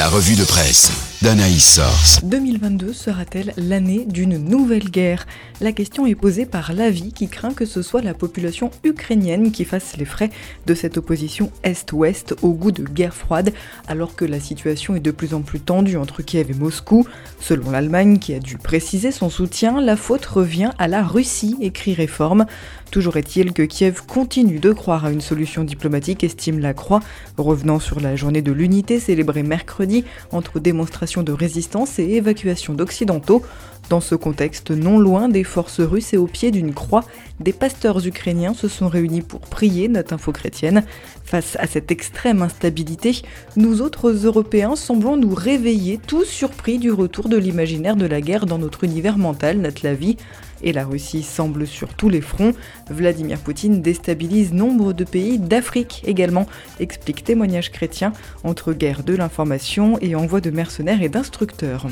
La revue de presse d'Anaïs Source. 2022 sera-t-elle l'année d'une nouvelle guerre? La question est posée par l'AVI qui craint que ce soit la population ukrainienne qui fasse les frais de cette opposition Est-Ouest au goût de guerre froide, alors que la situation est de plus en plus tendue entre Kiev et Moscou. Selon l'Allemagne qui a dû préciser son soutien, la faute revient à la Russie, écrit Réforme. Toujours est-il que Kiev continue de croire à une solution diplomatique, estime la Croix, revenant sur la journée de l'unité célébrée mercredi entre démonstrations de résistance et évacuation d'occidentaux. Dans ce contexte, non loin des forces russes et au pied d'une croix, des pasteurs ukrainiens se sont réunis pour prier, note info chrétienne. Face à cette extrême instabilité, nous autres Européens semblons nous réveiller, tous surpris du retour de l'imaginaire de la guerre dans notre univers mental, note la vie. Et la Russie semble sur tous les fronts. Vladimir Poutine déstabilise nombre de pays d'Afrique également, explique témoignage chrétien, entre guerre de l'information et envoi de mercenaires et d'instructeurs.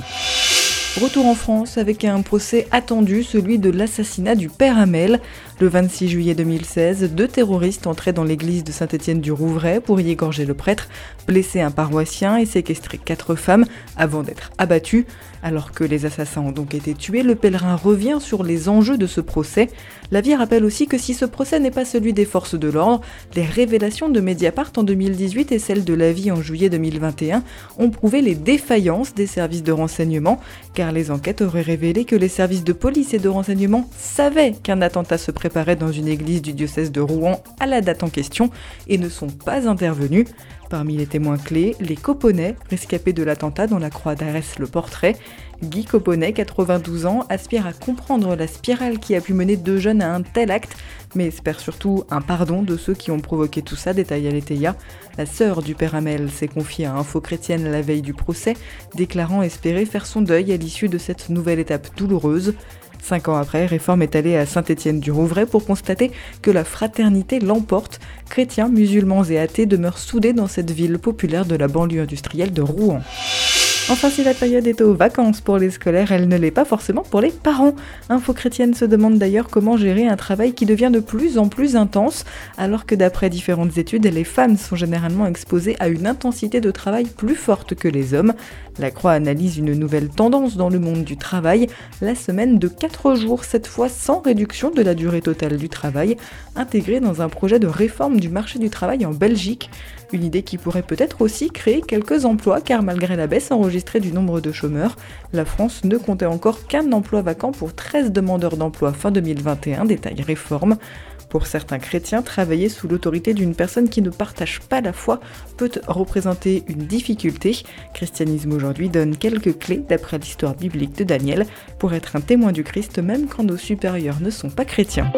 Retour en France avec un procès attendu, celui de l'assassinat du père Hamel. Le 26 juillet 2016, deux terroristes entraient dans l'église de Saint-Étienne-du-Rouvray pour y égorger le prêtre, blesser un paroissien et séquestrer quatre femmes avant d'être abattus. Alors que les assassins ont donc été tués, le pèlerin revient sur les enjeux de ce procès. La vie rappelle aussi que si ce procès n'est pas celui des forces de l'ordre, les révélations de Mediapart en 2018 et celles de la vie en juillet 2021 ont prouvé les défaillances des services de renseignement, car les enquêtes auraient révélé que les services de police et de renseignement savaient qu'un attentat se préparait dans une église du diocèse de Rouen à la date en question et ne sont pas intervenus. Parmi les témoins clés, les Coponnet, rescapés de l'attentat dont la croix dresse le portrait. Guy Coponnet, 92 ans, aspire à comprendre la spirale qui a pu mener deux jeunes à un tel acte, mais espère surtout un pardon de ceux qui ont provoqué tout ça, détaille Aletheia. La sœur du père Hamel s'est confiée à Info Chrétienne la veille du procès, déclarant espérer faire son deuil à l'issue de cette nouvelle étape douloureuse. Cinq ans après, Réforme est allée à Saint-Étienne-du-Rouvray pour constater que la fraternité l'emporte. Chrétiens, musulmans et athées demeurent soudés dans cette ville populaire de la banlieue industrielle de Rouen. Enfin, si la période est aux vacances pour les scolaires, elle ne l'est pas forcément pour les parents. Info chrétienne se demande d'ailleurs comment gérer un travail qui devient de plus en plus intense, alors que d'après différentes études, les femmes sont généralement exposées à une intensité de travail plus forte que les hommes. La Croix analyse une nouvelle tendance dans le monde du travail, la semaine de 4 jours, cette fois sans réduction de la durée totale du travail, intégrée dans un projet de réforme du marché du travail en Belgique. Une idée qui pourrait peut-être aussi créer quelques emplois, car malgré la baisse enregistrée du nombre de chômeurs, la France ne comptait encore qu'un emploi vacant pour 13 demandeurs d'emploi fin 2021, détail réforme. Pour certains chrétiens, travailler sous l'autorité d'une personne qui ne partage pas la foi peut représenter une difficulté. Christianisme aujourd'hui donne quelques clés d'après l'histoire biblique de Daniel pour être un témoin du Christ même quand nos supérieurs ne sont pas chrétiens.